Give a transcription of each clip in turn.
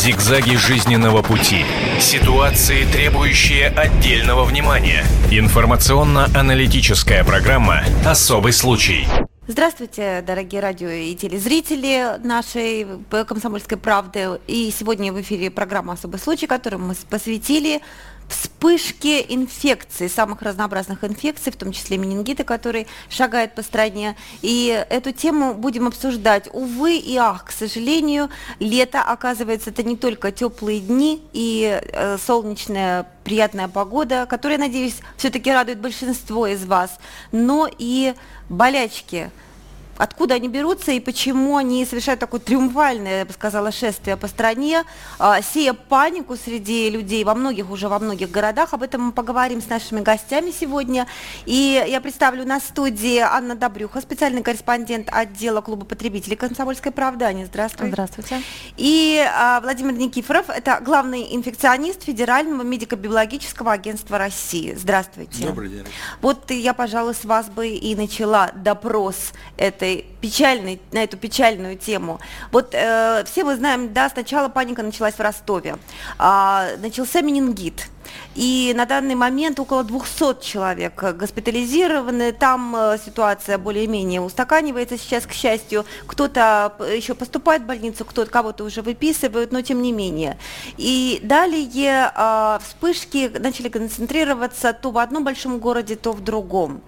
Зигзаги жизненного пути. Ситуации, требующие отдельного внимания. Информационно-аналитическая программа «Особый случай». Здравствуйте, дорогие радио и телезрители нашей «Комсомольской правды». И сегодня в эфире программа «Особый случай», которую мы посвятили вспышки инфекций, самых разнообразных инфекций, в том числе менингита, который шагает по стране. И эту тему будем обсуждать. Увы и ах, к сожалению, лето, оказывается, это не только теплые дни и э, солнечная приятная погода, которая, надеюсь, все-таки радует большинство из вас, но и болячки – откуда они берутся и почему они совершают такое триумфальное, я бы сказала, шествие по стране, а, сея панику среди людей во многих, уже во многих городах. Об этом мы поговорим с нашими гостями сегодня. И я представлю на студии Анна Добрюха, специальный корреспондент отдела клуба потребителей «Комсомольской правды». Аня, здравствуй. Здравствуйте. И а, Владимир Никифоров, это главный инфекционист Федерального медико-биологического агентства России. Здравствуйте. Добрый день. Вот я, пожалуй, с вас бы и начала допрос этой этой печальной, на эту печальную тему. Вот э, все мы знаем, да, сначала паника началась в Ростове, э, начался менингит. И на данный момент около 200 человек госпитализированы. Там э, ситуация более-менее устаканивается сейчас, к счастью. Кто-то еще поступает в больницу, кто-то кого-то уже выписывают, но тем не менее. И далее э, вспышки начали концентрироваться то в одном большом городе, то в другом.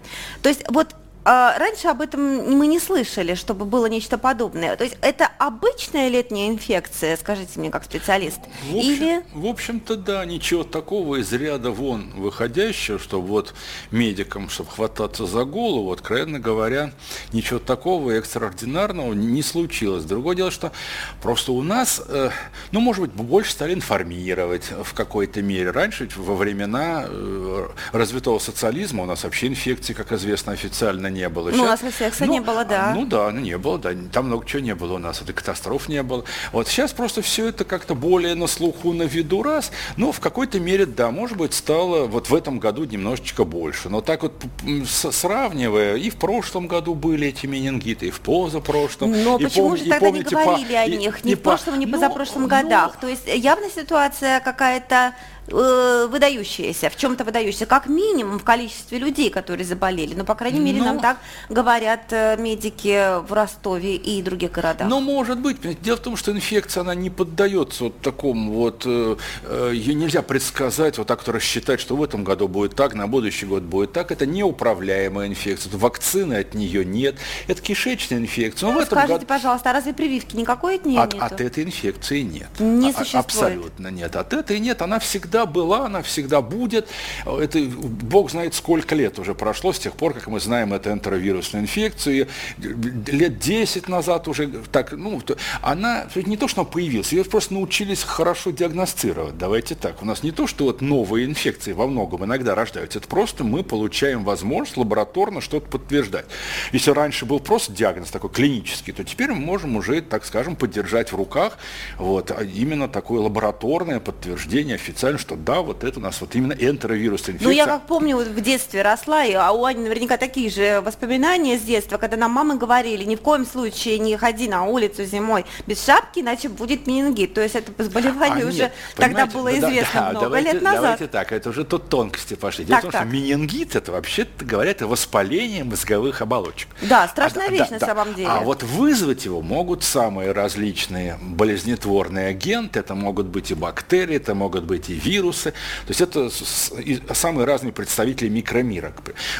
То есть вот а, раньше об этом мы не слышали, чтобы было нечто подобное. То есть это обычная летняя инфекция, скажите мне, как специалист? В общем, Или... в общем-то, да, ничего такого из ряда вон выходящего, чтобы вот медикам, чтобы хвататься за голову, откровенно говоря, ничего такого экстраординарного не случилось. Другое дело, что просто у нас, э, ну, может быть, больше стали информировать в какой-то мере. Раньше, во времена э, развитого социализма, у нас вообще инфекции, как известно, официально не было. Ну, Сейчас, у нас секса ну, не было, да. Ну да, ну не было, да. Там много чего не было у нас, это катастроф не было. Вот сейчас просто все это как-то более на слуху, на виду раз. Но в какой-то мере, да, может быть, стало вот в этом году немножечко больше. Но так вот сравнивая, и в прошлом году были эти менингиты, и в позапрошлом. Но и почему пом- же тогда помните, не говорили по, о них? Ни и, в прошлом, ни в позапрошлом ну, годах. Ну, То есть явно ситуация какая-то э, выдающаяся, в чем-то выдающаяся, как минимум в количестве людей, которые заболели. Ну, по крайней мере, Но... нам так говорят э, медики в Ростове и других городах. Ну, может быть. Дело в том, что инфекция, она не поддается вот такому вот, э, э, ее нельзя предсказать, вот так вот рассчитать, что в этом году будет так, на будущий год будет так. Это неуправляемая инфекция. Вакцины от нее нет. Это кишечная инфекция. Ну, скажите, году... пожалуйста, а разве прививки никакой от нее от, нету? От этой инфекции нет. Не а, существует? Абсолютно нет. От этой нет. Она всегда всегда была, она всегда будет. Это бог знает сколько лет уже прошло с тех пор, как мы знаем эту энтеровирусную инфекцию. Лет 10 назад уже так, ну, она не то, что она появилась, ее просто научились хорошо диагностировать. Давайте так. У нас не то, что вот новые инфекции во многом иногда рождаются, это просто мы получаем возможность лабораторно что-то подтверждать. Если раньше был просто диагноз такой клинический, то теперь мы можем уже, так скажем, поддержать в руках вот, именно такое лабораторное подтверждение официально, что да, вот это у нас вот именно энтеровирусная инфекция. Ну, я как помню, вот в детстве росла, и, а у Ани наверняка такие же воспоминания с детства, когда нам мамы говорили, ни в коем случае не ходи на улицу зимой без шапки, иначе будет менингит. То есть это заболевание а, уже нет, тогда было известно да, много давайте, лет назад. Давайте так, это уже тут тонкости пошли. Дело так, в том, так. что менингит, это вообще, говорят, это воспаление мозговых оболочек. Да, страшная а, вещь да, на да. самом деле. А вот вызвать его могут самые различные болезнетворные агенты, это могут быть и бактерии, это могут быть и вирусы. То есть это самые разные представители микромира.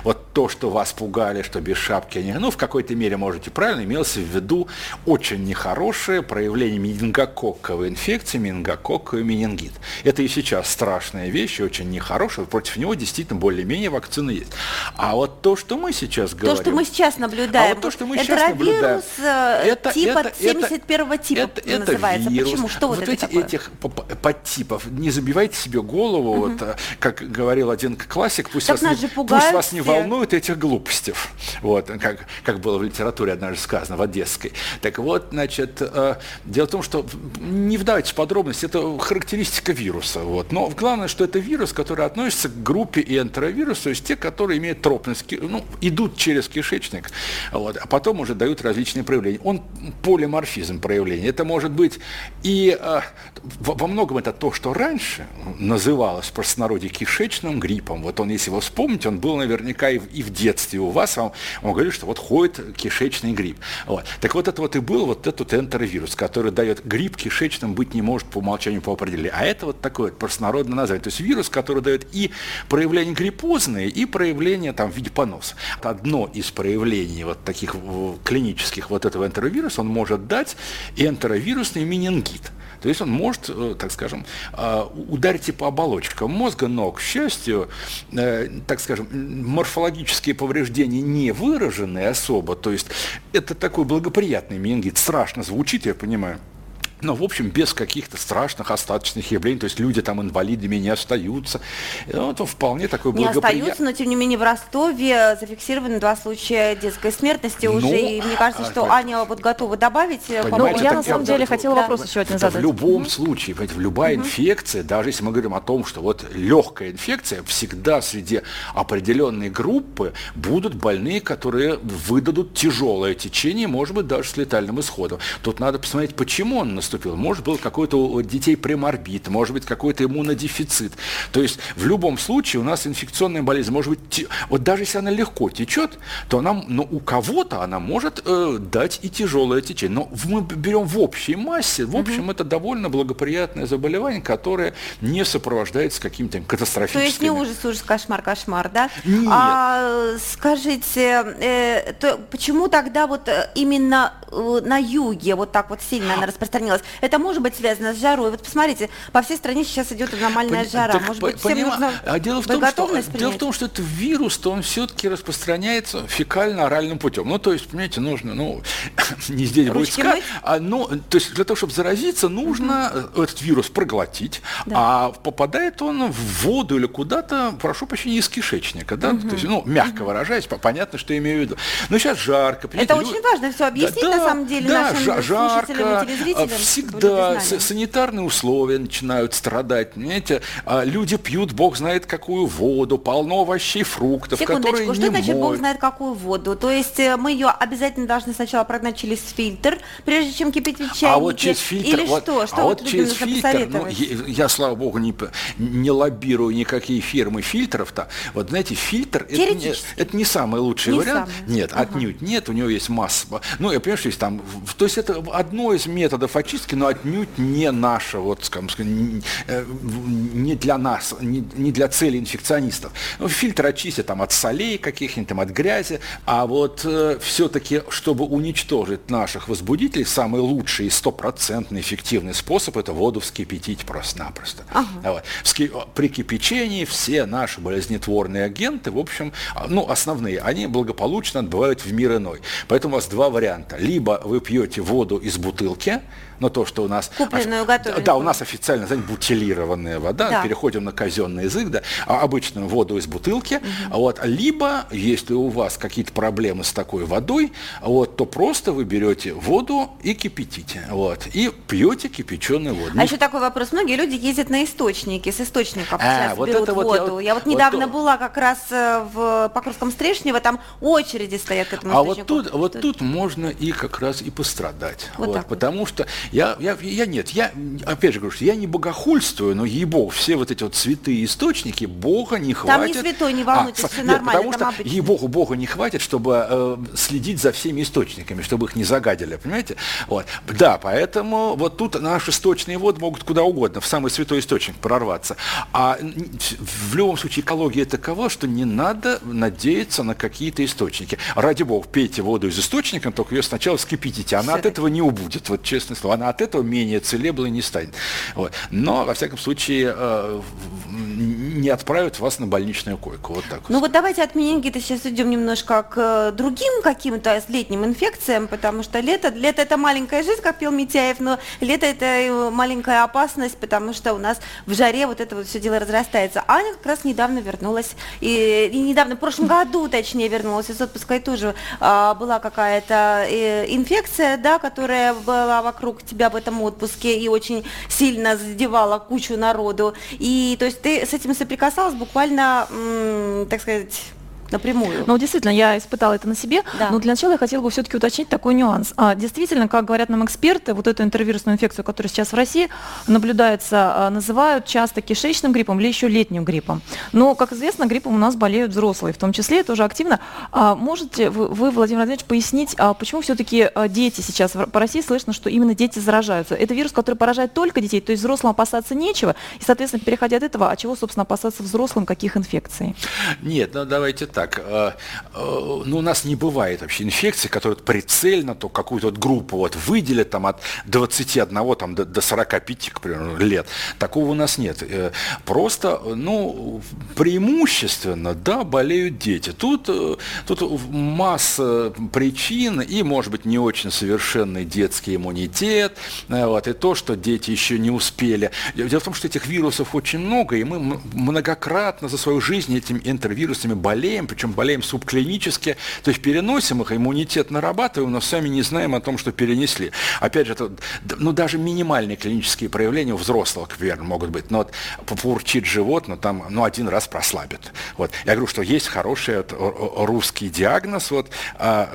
Вот то, что вас пугали, что без шапки они, ну, в какой-то мере, можете правильно, имелось в виду очень нехорошее проявление менингококковой инфекции, менингококковый менингит. Это и сейчас страшная вещь, очень нехорошая, против него действительно более-менее вакцины есть. А вот то, что мы сейчас говорим... То, что мы сейчас наблюдаем, а вот то, что мы сейчас наблюдаем, э, это, типа это, 71 типа это, называется. Это вирус. Почему? Что вот, вот это эти, такое? этих подтипов, не забивайте себе голову, угу. вот, э, как говорил один классик, пусть, вас не, пусть вас не волнует, этих глупостей. Вот, как, как было в литературе однажды сказано, в Одесской. Так вот, значит, э, дело в том, что не вдавайтесь в подробности, это характеристика вируса. Вот. Но главное, что это вирус, который относится к группе энтеровирус, то есть те, которые имеют тропность, ну, идут через кишечник, вот, а потом уже дают различные проявления. Он полиморфизм проявления. Это может быть и э, во многом это то, что раньше называлось в простонародье кишечным гриппом. Вот он, если вы вспомните, он был наверняка и в, и в детстве у вас, вам, он говорил, что вот ходит кишечный грипп. Вот. Так вот это вот и был вот этот энтеровирус, который дает грипп кишечным быть не может по умолчанию по определению. А это вот такое вот простонародное название. То есть вирус, который дает и проявления гриппозные, и проявления там в виде поноса. Одно из проявлений вот таких клинических вот этого энтеровируса, он может дать энтеровирусный менингит. То есть он может, э, так скажем, э, ударить и по оболочкам мозга, но, к счастью, э, так скажем, морфологические повреждения не выражены особо. То есть это такой благоприятный менингит. Страшно звучит, я понимаю. Но, в общем, без каких-то страшных остаточных явлений, то есть люди там инвалидами не остаются. Ну, это вполне такой Не остаются, но, тем не менее, в Ростове зафиксированы два случая детской смертности ну, уже. И мне кажется, что а, Аня вот готова добавить. Ну, я, на самом деле, хотела да. вопрос еще один задать. В любом случае, в любая угу. инфекция, даже если мы говорим о том, что вот легкая инфекция, всегда среди определенной группы будут больные, которые выдадут тяжелое течение, может быть, даже с летальным исходом. Тут надо посмотреть, почему он наступил наступил. Может, был какой-то у детей преморбит, может быть, какой-то иммунодефицит. То есть в любом случае у нас инфекционная болезнь может быть, вот даже если она легко течет, то она, но у кого-то она может э, дать и тяжелое течение. Но мы берем в общей массе, в общем, угу. это довольно благоприятное заболевание, которое не сопровождается какими-то катастрофическими... То есть не ужас, ужас, кошмар, кошмар, да? Нет. А, скажите, э, то почему тогда вот э, именно э, на юге вот так вот сильно она распространилась? Это может быть связано с жарой. Вот посмотрите, по всей стране сейчас идет аномальная Пон... жара. Так, может быть, всем поним... нужно а дело в, том, что, дело в том, что это вирус, то он все-таки распространяется фекально-оральным путем. Ну, то есть, понимаете, нужно, ну, не здесь будет сказать, а, ну, то есть для того, чтобы заразиться, нужно угу. этот вирус проглотить, да. а попадает он в воду или куда-то, прошу прощения, из кишечника, да, угу. то есть, ну, мягко угу. выражаясь, понятно, что я имею в виду. Но сейчас жарко. Это люди... очень важно все объяснить, да, на самом деле, да, нашим жарко, слушателям и телезрителям всегда санитарные условия начинают страдать, понимаете? А люди пьют, бог знает какую воду, полно овощей, фруктов, которые что не значит моют. бог знает какую воду? То есть э, мы ее обязательно должны сначала прогнать через фильтр, прежде чем кипятить в чайнике? А вот через фильтр, Или вот, что? Что а вот, вот через фильтр, ну, я, я, слава богу, не, не лоббирую никакие фирмы фильтров-то. Вот, знаете, фильтр это не, это не самый лучший не вариант. Самый. Нет, ага. отнюдь нет, у него есть масса. Ну, я понимаю, что есть там, то есть это одно из методов очистки, но отнюдь не наша, вот, скажем, э, не для нас, не, не для цели инфекционистов. Ну, фильтр очистят там от солей каких-нибудь, там, от грязи, а вот э, все-таки, чтобы уничтожить наших возбудителей, самый лучший и стопроцентный эффективный способ – это воду вскипятить просто-напросто. Ага. Вот. При кипячении все наши болезнетворные агенты, в общем, а, ну, основные, они благополучно отбывают в мир иной. Поэтому у вас два варианта. Либо вы пьете воду из бутылки, но то, что у нас... Купленную, готовенькую. Да, у нас официально, знаете, бутилированная вода, да. переходим на казенный язык, да, а обычную воду из бутылки, угу. вот, либо, если у вас какие-то проблемы с такой водой, вот, то просто вы берете воду и кипятите, вот, и пьете кипяченую воду. А еще такой вопрос, многие люди ездят на источники, с источников а, сейчас вот берут это вот воду. Я, я вот недавно вот была как раз э, в Покровском Стрешнево, там очереди стоят к этому а источнику. А вот тут, вот тут можно и как раз и пострадать, вот, вот потому что я, я, я нет, я, опять же говорю, что я не богохульствую, но ей-бог, все вот эти вот святые источники, Бога не хватит. Там не святой, не волнуйтесь, а, все нет, нормально. Потому что ей-богу, Бога не хватит, чтобы э, следить за всеми источниками, чтобы их не загадили, понимаете? Вот. Да, поэтому вот тут наши сточные воды могут куда угодно, в самый святой источник прорваться. А в любом случае экология такова, что не надо надеяться на какие-то источники. Ради бога, пейте воду из источника, только ее сначала вскипятите, она Все от этого не убудет, вот честное слово она от этого менее целеблой не станет. Вот. Но, во всяком случае, э, не отправят вас на больничную койку. Вот так Ну вот давайте от менингита сейчас идем немножко к э, другим каким-то летним инфекциям, потому что лето, лето это маленькая жизнь, как пел Митяев, но лето это маленькая опасность, потому что у нас в жаре вот это вот все дело разрастается. Аня как раз недавно вернулась, и, и недавно, в прошлом году, точнее, вернулась из отпуска, и тоже а, была какая-то э, инфекция, да, которая была вокруг тебя в этом отпуске и очень сильно задевала кучу народу. И то есть ты с этим соприкасалась буквально, так сказать, напрямую. Ну, действительно, я испытала это на себе, да. но для начала я хотела бы все-таки уточнить такой нюанс. А, действительно, как говорят нам эксперты, вот эту интервирусную инфекцию, которая сейчас в России наблюдается, а, называют часто кишечным гриппом или еще летним гриппом. Но, как известно, гриппом у нас болеют взрослые, в том числе это уже активно. А, можете вы, вы, Владимир Владимирович, пояснить, а, почему все-таки а, дети сейчас по России слышно, что именно дети заражаются? Это вирус, который поражает только детей, то есть взрослым опасаться нечего, и, соответственно, переходя от этого, а чего, собственно, опасаться взрослым, каких инфекций? Нет, ну давайте так так, э, э, ну, у нас не бывает вообще инфекции, которые прицельно то какую-то вот группу вот выделят там от 21 там, до, до 45, к примеру, лет. Такого у нас нет. Э, просто, ну, преимущественно, да, болеют дети. Тут, тут масса причин и, может быть, не очень совершенный детский иммунитет, вот, и то, что дети еще не успели. Дело в том, что этих вирусов очень много, и мы многократно за свою жизнь этими интервирусами болеем, причем болеем субклинически, то есть переносим их, иммунитет нарабатываем, но сами не знаем о том, что перенесли. Опять же, это, ну, даже минимальные клинические проявления у взрослого, к примеру, могут быть. Но вот попурчит живот, но там, ну, один раз прослабит. Вот. Я говорю, что есть хороший вот, русский диагноз, вот, а,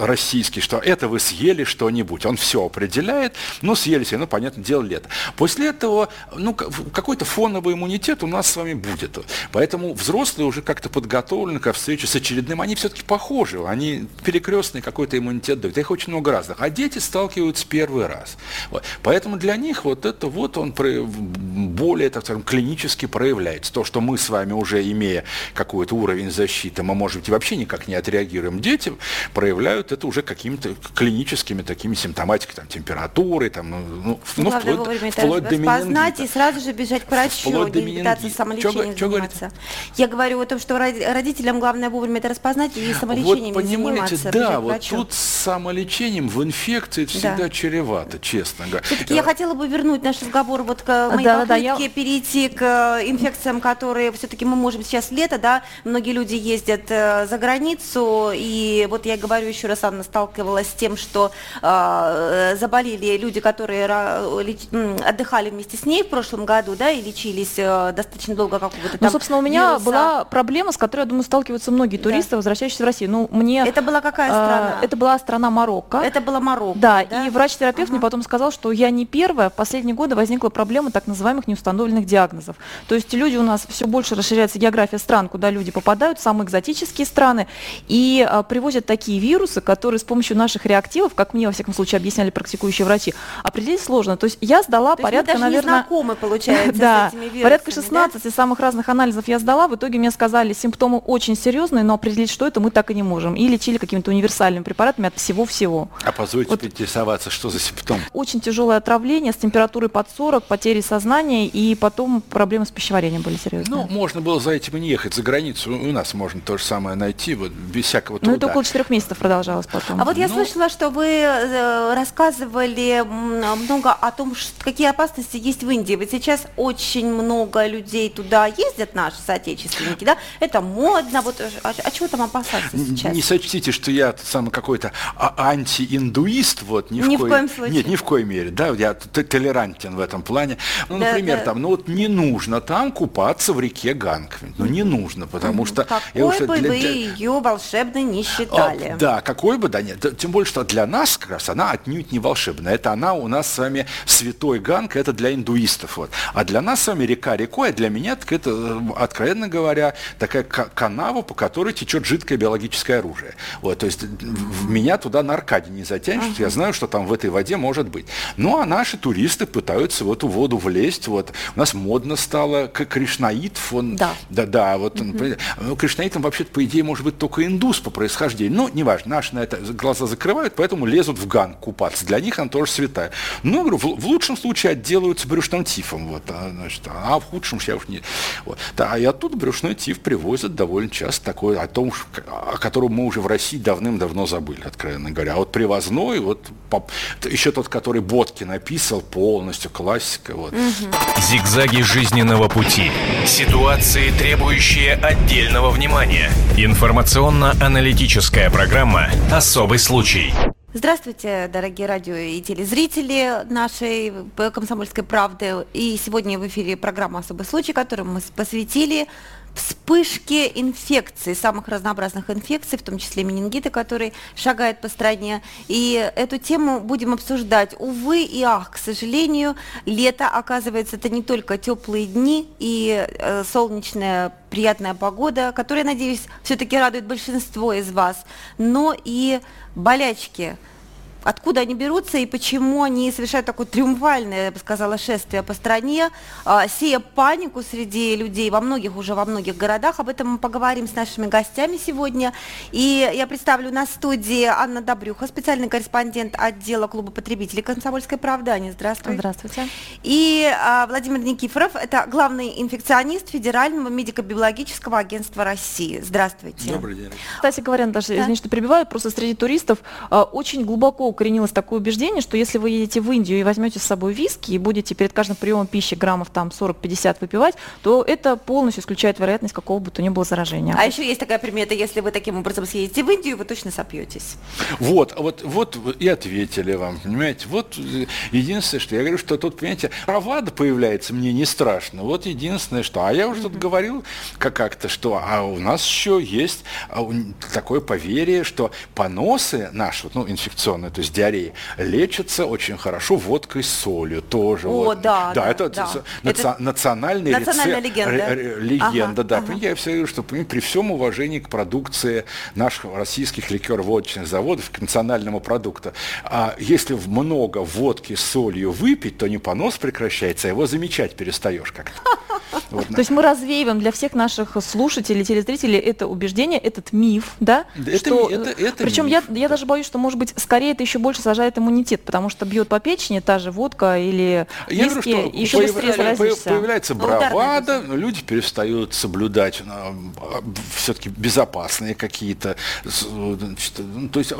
российский, что это вы съели что-нибудь. Он все определяет, ну, съели себе, ну, понятно, дело лето. После этого, ну, какой-то фоновый иммунитет у нас с вами будет. Поэтому взрослые уже как-то подготовлены ко встрече с очередным, они все-таки похожи, они перекрестный какой-то иммунитет дают, их очень много разных, а дети сталкиваются первый раз. Вот. Поэтому для них вот это вот он более, так скажем, клинически проявляется. То, что мы с вами уже имея какой-то уровень защиты, мы, может быть, вообще никак не отреагируем, дети проявляют это уже какими-то клиническими такими симптоматиками, там, температурой, там, ну, ну, ну вплоть, вплоть до менингита. и сразу же бежать к врачу, не пытаться самолечением заниматься. Я говорю о том, что родителям главное вовремя это распознать и самолечением вот, понимаете, заниматься. Да, вот тут с самолечением в инфекции всегда да. чревато, честно говоря. Все-таки я хотела бы вернуть наш разговор вот к моей да, попытке да, я... перейти к э, инфекциям, которые все-таки мы можем сейчас лето, да, многие люди ездят э, за границу, и вот я говорю еще раз, Анна сталкивалась с тем, что э, заболели люди, которые э, отдыхали вместе с ней в прошлом году, да, и лечились э, достаточно долго какого-то ну, там Ну, собственно, у меня вируса. была проблема, с которой, я думаю, сталкиваются сталкиваются многие туристы, да. возвращающиеся в Россию. Ну, мне... Это была какая страна? Э, это была страна Марокко. Это была Марокко, да? да? и врач-терапевт ага. мне потом сказал, что я не первая. В последние годы возникла проблема так называемых неустановленных диагнозов. То есть люди у нас все больше расширяется география стран, куда люди попадают, самые экзотические страны, и э, привозят такие вирусы, которые с помощью наших реактивов, как мне, во всяком случае, объясняли практикующие врачи, определить сложно. То есть я сдала То порядка, есть наверное... Не знакомы, получается, да, с этими вирусами, порядка 16 да? самых разных анализов я сдала. В итоге мне сказали, симптомы очень серьезные, но определить, что это, мы так и не можем. И лечили какими-то универсальными препаратами от всего-всего. А позвольте вот. поинтересоваться, что за симптом? Очень тяжелое отравление с температурой под 40, потери сознания, и потом проблемы с пищеварением были серьезные. Ну, можно было за этим и не ехать за границу. У нас можно то же самое найти, вот без всякого труда. Ну, это около четырех месяцев продолжалось потом. А вот я ну... слышала, что вы э, рассказывали много о том, какие опасности есть в Индии. Вот сейчас очень много людей туда ездят, наши соотечественники, да? Это модно, вот а, а чего там опасаться сейчас? Не сочтите, что я сам какой-то а, антииндуист, вот, ни, ни в, ко... в коем случае. Нет, ни в коем мере, да, я толерантен в этом плане. Ну, да, например, да. там, ну вот не нужно там купаться в реке Ганг, ну не нужно, потому что... Какой я уже бы для... вы ее волшебной не считали. А, да, какой бы, да нет, тем более, что для нас как раз она отнюдь не волшебная, это она у нас с вами святой Ганг, это для индуистов, вот. А для нас с вами река рекой, а для меня так это, э, откровенно говоря, такая канава, по которой течет жидкое биологическое оружие. Вот, то есть в меня туда на Аркаде не затянешь, ага. я знаю, что там в этой воде может быть. Ну, а наши туристы пытаются в эту воду влезть, вот. У нас модно стало к кришнаитов. Он, да. Да, да. Вот он, угу. ну, кришнаитом вообще-то, по идее, может быть только индус по происхождению. Но неважно, наши на это глаза закрывают, поэтому лезут в ган купаться. Для них она тоже святая. Ну, говорю, в, в лучшем случае отделываются брюшным тифом. Вот, а, значит, а в худшем я уж не... Вот. Да, и оттуда брюшной тиф привозят довольно часто такой, о том, о котором мы уже в России давным-давно забыли, откровенно говоря. А вот привозной, вот еще тот, который Боткин написал, полностью классика. Вот. Угу. Зигзаги жизненного пути. Ситуации, требующие отдельного внимания. Информационно-аналитическая программа «Особый случай». Здравствуйте, дорогие радио и телезрители нашей «Комсомольской правды». И сегодня в эфире программа «Особый случай», которую мы посвятили вспышки инфекций, самых разнообразных инфекций, в том числе менингита, который шагает по стране. И эту тему будем обсуждать. Увы и ах, к сожалению, лето, оказывается, это не только теплые дни и э, солнечная приятная погода, которая, надеюсь, все-таки радует большинство из вас, но и болячки – откуда они берутся и почему они совершают такое триумфальное, я бы сказала, шествие по стране, а, сея панику среди людей во многих, уже во многих городах. Об этом мы поговорим с нашими гостями сегодня. И я представлю на студии Анна Добрюха, специальный корреспондент отдела клуба потребителей «Комсомольской правды». Аня, здравствуй. Здравствуйте. И а, Владимир Никифоров, это главный инфекционист Федерального медико-биологического агентства России. Здравствуйте. Добрый день. Кстати говоря, даже, да. извините, что перебиваю, просто среди туристов а, очень глубоко укоренилось такое убеждение, что если вы едете в Индию и возьмете с собой виски и будете перед каждым приемом пищи граммов там 40-50 выпивать, то это полностью исключает вероятность какого бы то ни было заражения. А еще есть такая примета, если вы таким образом съедете в Индию, вы точно сопьетесь. Вот, вот, вот и ответили вам, понимаете. Вот единственное, что я говорю, что тут, понимаете, бравада появляется, мне не страшно. Вот единственное, что... А я уже тут говорил как-то, что а у нас еще есть а, такое поверье, что поносы наши, ну, инфекционные, то есть диареи, лечатся очень хорошо водкой с солью тоже. О, вот. да, да, да, это, да. Наци... это национальный национальная рецепт, легенда. легенда, ага, да. Ага. Я все говорю, что при всем уважении к продукции наших российских ликер-водочных заводов, к национальному продукту, а если много водки с солью выпить, то не понос прекращается, а его замечать перестаешь как-то. Вот. То есть мы развеиваем для всех наших слушателей, телезрителей это убеждение, этот миф, да? Это, что, это, это причем миф, я, я даже боюсь, что, может быть, скорее это еще больше сажает иммунитет, потому что бьет по печени та же водка или я виски, говорю, что еще быстрее заразишься. Появляется бравада, люди перестают соблюдать а, все-таки безопасные какие-то, ну, то есть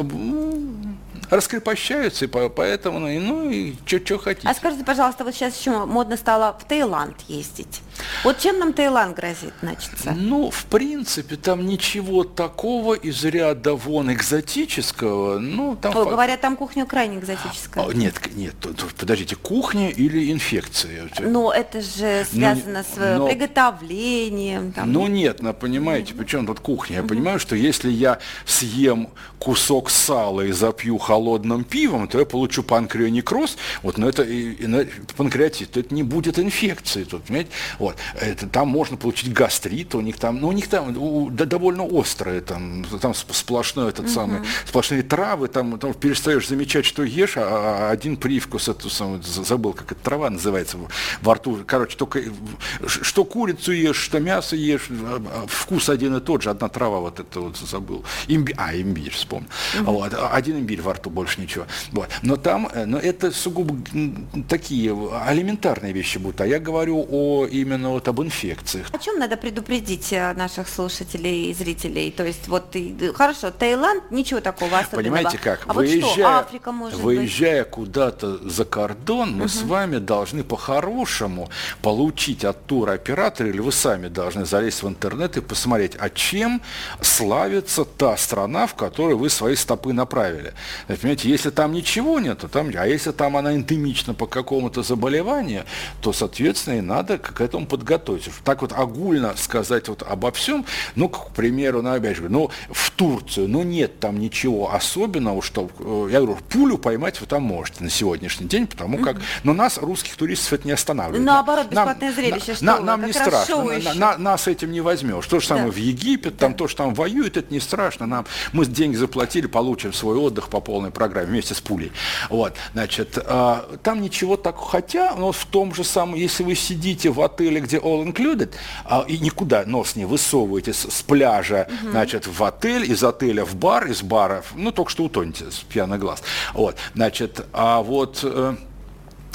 раскрепощаются, и поэтому, ну, и, ну, и что хотите. А скажите, пожалуйста, вот сейчас еще модно стало в Таиланд ездить. Вот чем нам Таиланд грозит, начаться? Ну, в принципе, там ничего такого из ряда вон экзотического. Ну, там Ой, факт... говорят, там кухня крайне экзотическая. А, нет, нет, подождите, кухня или инфекция? Ну, это же ну, связано но, с но, приготовлением. Там. Ну, нет, ну, понимаете, mm-hmm. причем тут кухня? Я mm-hmm. понимаю, что если я съем кусок сала и запью холодным пивом, то я получу панкреонекроз, вот, но это, и, и, панкреатит, то это не будет инфекции, тут, понимаете? Вот. Это, там можно получить гастрит, у них там, ну, у них там у, да, довольно острое, там, там сплошной этот угу. самый, сплошные травы, там, там перестаешь замечать, что ешь, а, а один привкус, эту самую, забыл, как эта трава называется, во рту, короче, только что курицу ешь, что мясо ешь, а, а, вкус один и тот же, одна трава вот это вот забыл. Имби... А, имбирь, вспомнил. Угу. Вот. Один имбирь во рту, больше ничего. Вот. Но там, э, но это сугубо такие элементарные вещи будут. А я говорю о именно именно вот об инфекциях. О чем надо предупредить э, наших слушателей и зрителей? То есть вот хорошо, Таиланд, ничего такого особенного. Понимаете как? А выезжая, вот что, Африка может Выезжая быть? куда-то за кордон, мы угу. с вами должны по-хорошему получить от туроператора, или вы сами должны залезть в интернет и посмотреть, а чем славится та страна, в которую вы свои стопы направили. Понимаете, если там ничего нет, то там, а если там она эндемична по какому-то заболеванию, то, соответственно, и надо к этому всем подготовиться. Так вот огульно сказать вот обо всем, ну, к примеру, ну, опять же, ну, в Турцию, ну, нет там ничего особенного, что, э, я говорю, пулю поймать вы там можете на сегодняшний день, потому как, но нас, русских туристов, это не останавливает. Наоборот, бесплатное нам, зрелище, на, что на, Нам не страшно, на, на, нас этим не возьмешь. То же самое да. в Египет, там да. то, что там воюют, это не страшно. Нам, мы деньги заплатили, получим свой отдых по полной программе вместе с пулей. Вот, значит, э, там ничего так, хотя, но в том же самом, если вы сидите в отеле, где all included, э, и никуда нос не высовываете с, с пляжа, угу. значит, в отель, из отеля в бар, из бара, ну, только что утонете с пьяный глаз. Вот, значит, а вот... Э,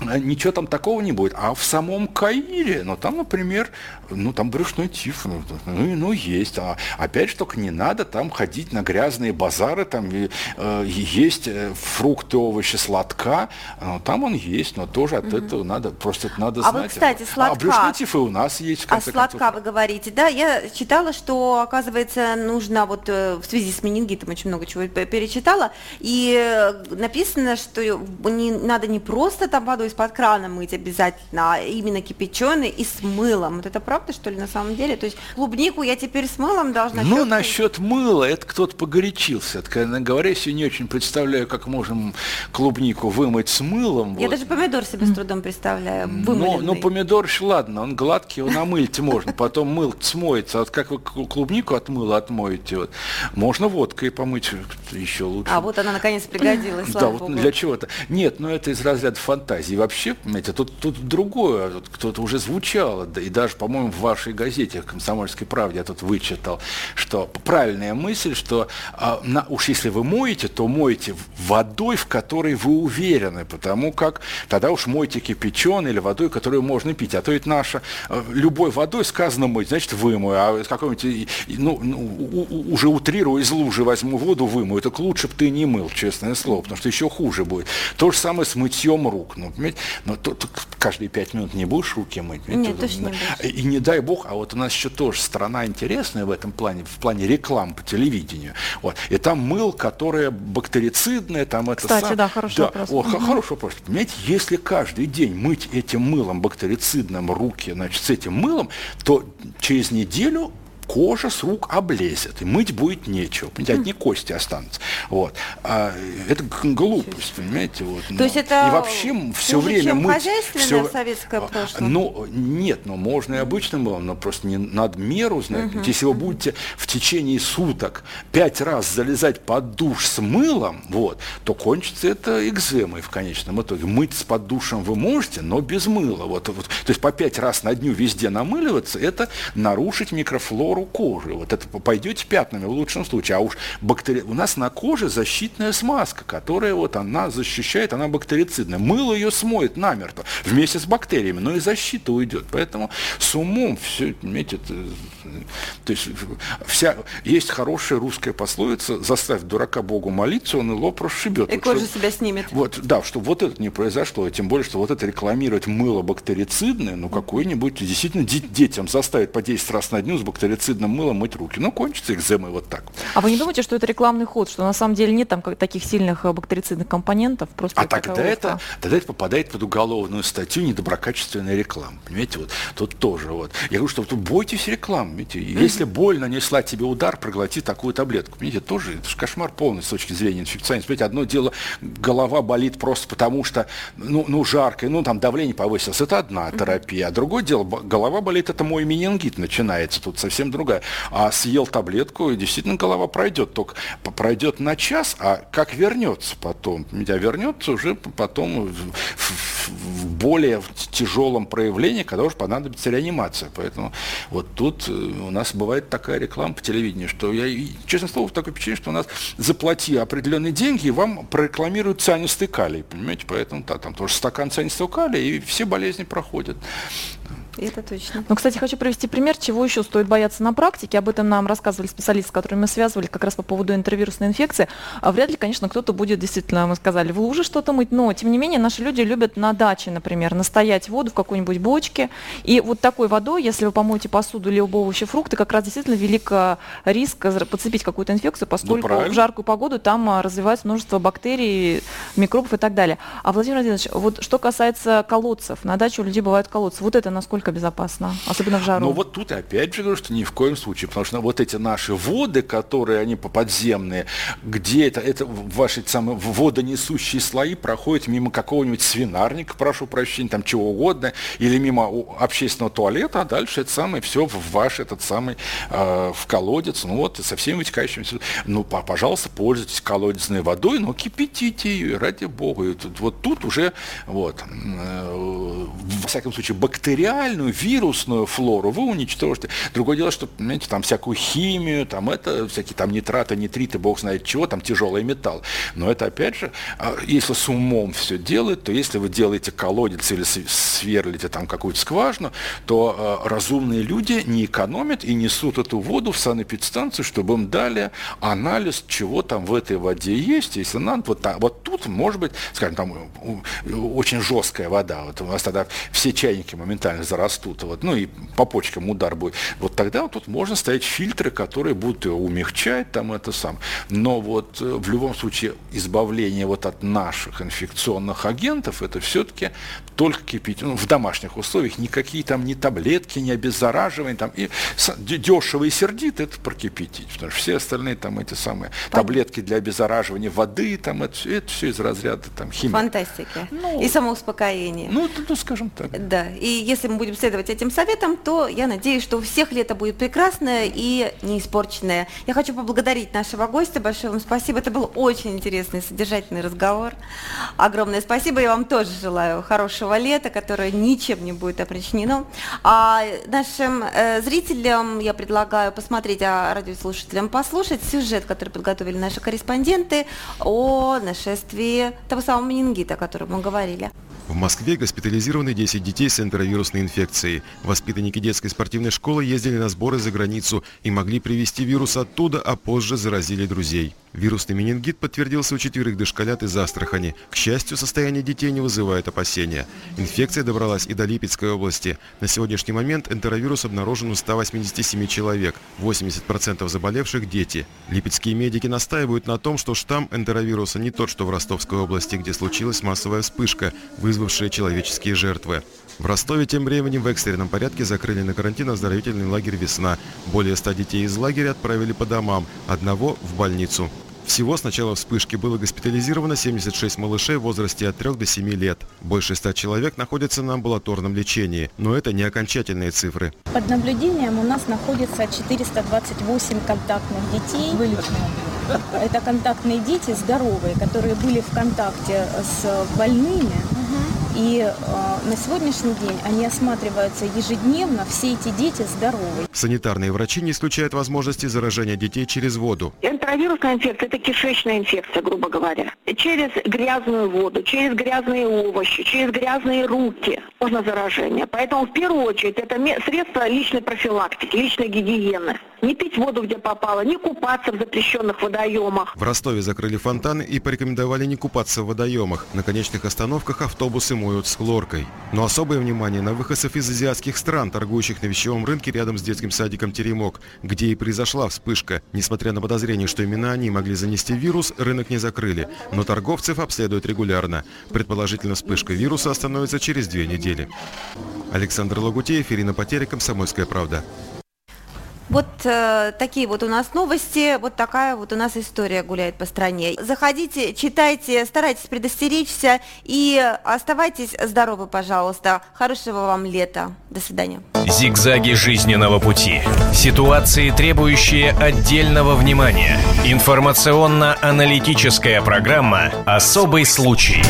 ничего там такого не будет. А в самом Каире, ну там, например, ну там брюшной тиф, ну, ну, ну есть. А опять же, только не надо там ходить на грязные базары, там и, э, есть э, фрукты, овощи, сладка. Ну, там он есть, но тоже от mm этого надо, просто это надо а знать. А кстати, сладка. А брюшной тиф и у нас есть. а сладка концов. вы говорите, да? Я читала, что, оказывается, нужно вот э, в связи с менингитом очень много чего перечитала, и э, написано, что не, надо не просто там водой из-под крана мыть обязательно, а именно кипяченый и с мылом. Вот это правда, что ли, на самом деле? То есть клубнику я теперь с мылом должна... Ну, насчет мыла, это кто-то погорячился. Откровенно говоря, я себе не очень представляю, как можем клубнику вымыть с мылом. Я вот. даже помидор себе с трудом представляю, Ну, ну помидор ладно, он гладкий, его намылить можно, потом мыл смоется. Вот как вы клубнику от мыла отмоете, вот, можно водкой помыть еще лучше. А вот она наконец пригодилась, Да, вот для чего-то. Нет, ну это из разряда фантазии. Вообще, понимаете, тут, тут другое, кто-то уже звучало, да, и даже, по-моему, в вашей газете «Комсомольской правде» я тут вычитал, что правильная мысль, что а, на, уж если вы моете, то мойте водой, в которой вы уверены, потому как тогда уж мойте кипяченой или водой, которую можно пить. А то ведь наша а, любой водой сказано мыть, значит вымою, а какой-нибудь, ну, ну у, уже утрирую, из лужи возьму воду, вымою, так лучше бы ты не мыл, честное слово, потому что еще хуже будет. То же самое с мытьем рук. Ну, понимаете? Но то, каждые пять минут не будешь руки мыть. Нет, точно не будешь. И не дай бог, а вот у нас еще тоже страна интересная в этом плане, в плане реклам по телевидению. Вот. И там мыл, которое бактерицидное, там это Кстати, сам... да, хороший да. вопрос. О, угу. Хороший вопрос. Понимаете, если каждый день мыть этим мылом бактерицидным руки, значит, с этим мылом, то через неделю кожа с рук облезет, и мыть будет нечего. Понимаете, одни кости останутся. Вот. А это глупость, понимаете? Вот. То есть это и вообще все время мыть... Все... советское а, прошлое? Ну, нет, но можно и обычным было, но просто не надо меру знать. Угу. Если вы будете в течение суток пять раз залезать под душ с мылом, вот, то кончится это экземой в конечном итоге. Мыть с под душем вы можете, но без мыла. Вот, вот. То есть по пять раз на дню везде намыливаться, это нарушить микрофлору кожу кожи. Вот это пойдете пятнами в лучшем случае. А уж бактери... у нас на коже защитная смазка, которая вот она защищает, она бактерицидная. Мыло ее смоет намертво вместе с бактериями, но и защита уйдет. Поэтому с умом все, понимаете, это, то есть вся, есть хорошая русская пословица «заставь дурака Богу молиться, он и лоб расшибет». И вот, кожа себя снимет. Вот, да, чтобы вот это не произошло, и тем более, что вот это рекламировать мыло бактерицидное, ну какое-нибудь действительно детям заставить по 10 раз на дню с бактерицидным бактерицидным мылом мыть руки. Ну, кончится экземой вот так. А вы не думаете, что это рекламный ход, что на самом деле нет там таких сильных э, бактерицидных компонентов? Просто а тогда это, тогда это попадает под уголовную статью недоброкачественная реклама. Понимаете, вот тут тоже вот. Я говорю, что тут бойтесь рекламы. Понимаете? Если боль нанесла тебе удар, проглоти такую таблетку. Понимаете, тоже это же кошмар полный с точки зрения инфекционизма. Понимаете, одно дело, голова болит просто потому, что ну, ну жарко, ну там давление повысилось. Это одна терапия. А другое дело, голова болит, это мой менингит начинается. Тут совсем другая. А съел таблетку, и действительно голова пройдет, только пройдет на час, а как вернется потом? А вернется уже потом в, в, в более тяжелом проявлении, когда уже понадобится реанимация. Поэтому вот тут э, у нас бывает такая реклама по телевидению, что я, честно слово, такое впечатление, что у нас заплати определенные деньги, и вам прорекламируют цианистый калий, понимаете? Поэтому да, там тоже стакан цианистого калия, и все болезни проходят. Это точно. Ну, кстати, хочу привести пример, чего еще стоит бояться на практике. Об этом нам рассказывали специалисты, с которыми мы связывали как раз по поводу интервирусной инфекции. А вряд ли, конечно, кто-то будет действительно, мы сказали, в луже что-то мыть, но, тем не менее, наши люди любят на даче, например, настоять воду в какой-нибудь бочке. И вот такой водой, если вы помоете посуду или овощи, фрукты, как раз действительно велик э, риск подцепить какую-то инфекцию, поскольку ну, в жаркую погоду там э, развивается множество бактерий, микробов и так далее. А, Владимир Владимирович, вот что касается колодцев, на даче у людей бывают колодцы. Вот это насколько насколько безопасно, особенно в жару? Ну вот тут опять же говорю, что ни в коем случае, потому что вот эти наши воды, которые они подземные, где это, это ваши самые водонесущие слои проходят мимо какого-нибудь свинарника, прошу прощения, там чего угодно, или мимо общественного туалета, а дальше это самое все в ваш этот самый, э, в колодец, ну вот, со всеми вытекающими, ну, пожалуйста, пользуйтесь колодезной водой, но кипятите ее, ради бога. И тут, вот тут уже, вот, э, во всяком случае, бактериальную, вирусную флору вы уничтожите. Другое дело, что, понимаете, там всякую химию, там это, всякие там нитраты, нитриты, бог знает чего, там тяжелый металл. Но это, опять же, а, если с умом все делать, то если вы делаете колодец или сверлите там какую-то скважину, то э, разумные люди не экономят и несут эту воду в санэпидстанцию, чтобы им дали анализ, чего там в этой воде есть. Если надо, вот, так, вот тут, может быть, скажем, там очень жесткая вода, вот у нас тогда все чайники моментально зарастут, вот, ну и по почкам удар будет. Вот тогда вот тут можно ставить фильтры, которые будут умягчать там это сам. Но вот э, в любом случае избавление вот от наших инфекционных агентов, это все-таки только кипятить. Ну, в домашних условиях никакие там ни таблетки, ни обеззараживания, там, и дешево и сердито это прокипятить, потому что все остальные там эти самые Понятно. таблетки для обеззараживания воды, там, это, это все из разряда там, химии. Фантастики. Ну, и самоуспокоение. Ну, ну, скажем так. Да, и если мы будем следовать этим советам, то я надеюсь, что у всех лето будет прекрасное и не испорченное. Я хочу поблагодарить нашего гостя, большое вам спасибо, это был очень интересный, содержательный разговор. Огромное спасибо, я вам тоже желаю хорошего лета, которое ничем не будет опричнено. А нашим э, зрителям я предлагаю посмотреть, а радиослушателям послушать сюжет, который подготовили наши корреспонденты о нашествии того самого менингита, о котором мы говорили. В Москве госпитализированы 10 детей с энтеровирусной инфекцией. Воспитанники детской спортивной школы ездили на сборы за границу и могли привезти вирус оттуда, а позже заразили друзей. Вирусный менингит подтвердился у четверых дошколят из Астрахани. К счастью, состояние детей не вызывает опасения. Инфекция добралась и до Липецкой области. На сегодняшний момент энтеровирус обнаружен у 187 человек. 80% заболевших – дети. Липецкие медики настаивают на том, что штамм энтеровируса не тот, что в Ростовской области, где случилась массовая вспышка, вызвавшая человеческие жертвы. В Ростове тем временем в экстренном порядке закрыли на карантин оздоровительный лагерь «Весна». Более 100 детей из лагеря отправили по домам, одного в больницу. Всего с начала вспышки было госпитализировано 76 малышей в возрасте от 3 до 7 лет. Больше 100 человек находятся на амбулаторном лечении, но это не окончательные цифры. Под наблюдением у нас находится 428 контактных детей. Это контактные дети здоровые, которые были в контакте с больными и э, на сегодняшний день они осматриваются ежедневно, все эти дети здоровы. Санитарные врачи не исключают возможности заражения детей через воду. Энтеровирусная инфекция – это кишечная инфекция, грубо говоря. Через грязную воду, через грязные овощи, через грязные руки можно заражение. Поэтому в первую очередь это средство личной профилактики, личной гигиены. Не пить воду, где попало, не купаться в запрещенных водоемах. В Ростове закрыли фонтаны и порекомендовали не купаться в водоемах. На конечных остановках автобусы моют с хлоркой. Но особое внимание на выходцев из азиатских стран, торгующих на вещевом рынке рядом с детским садиком «Теремок», где и произошла вспышка. Несмотря на подозрение, что именно они могли занести вирус, рынок не закрыли. Но торговцев обследуют регулярно. Предположительно, вспышка вируса остановится через две недели. Александр Лагутеев, Ирина Потеря, Комсомольская правда. Вот э, такие вот у нас новости, вот такая вот у нас история гуляет по стране. Заходите, читайте, старайтесь предостеречься и оставайтесь здоровы, пожалуйста. Хорошего вам лета. До свидания. Зигзаги жизненного пути. Ситуации, требующие отдельного внимания. Информационно-аналитическая программа «Особый случай».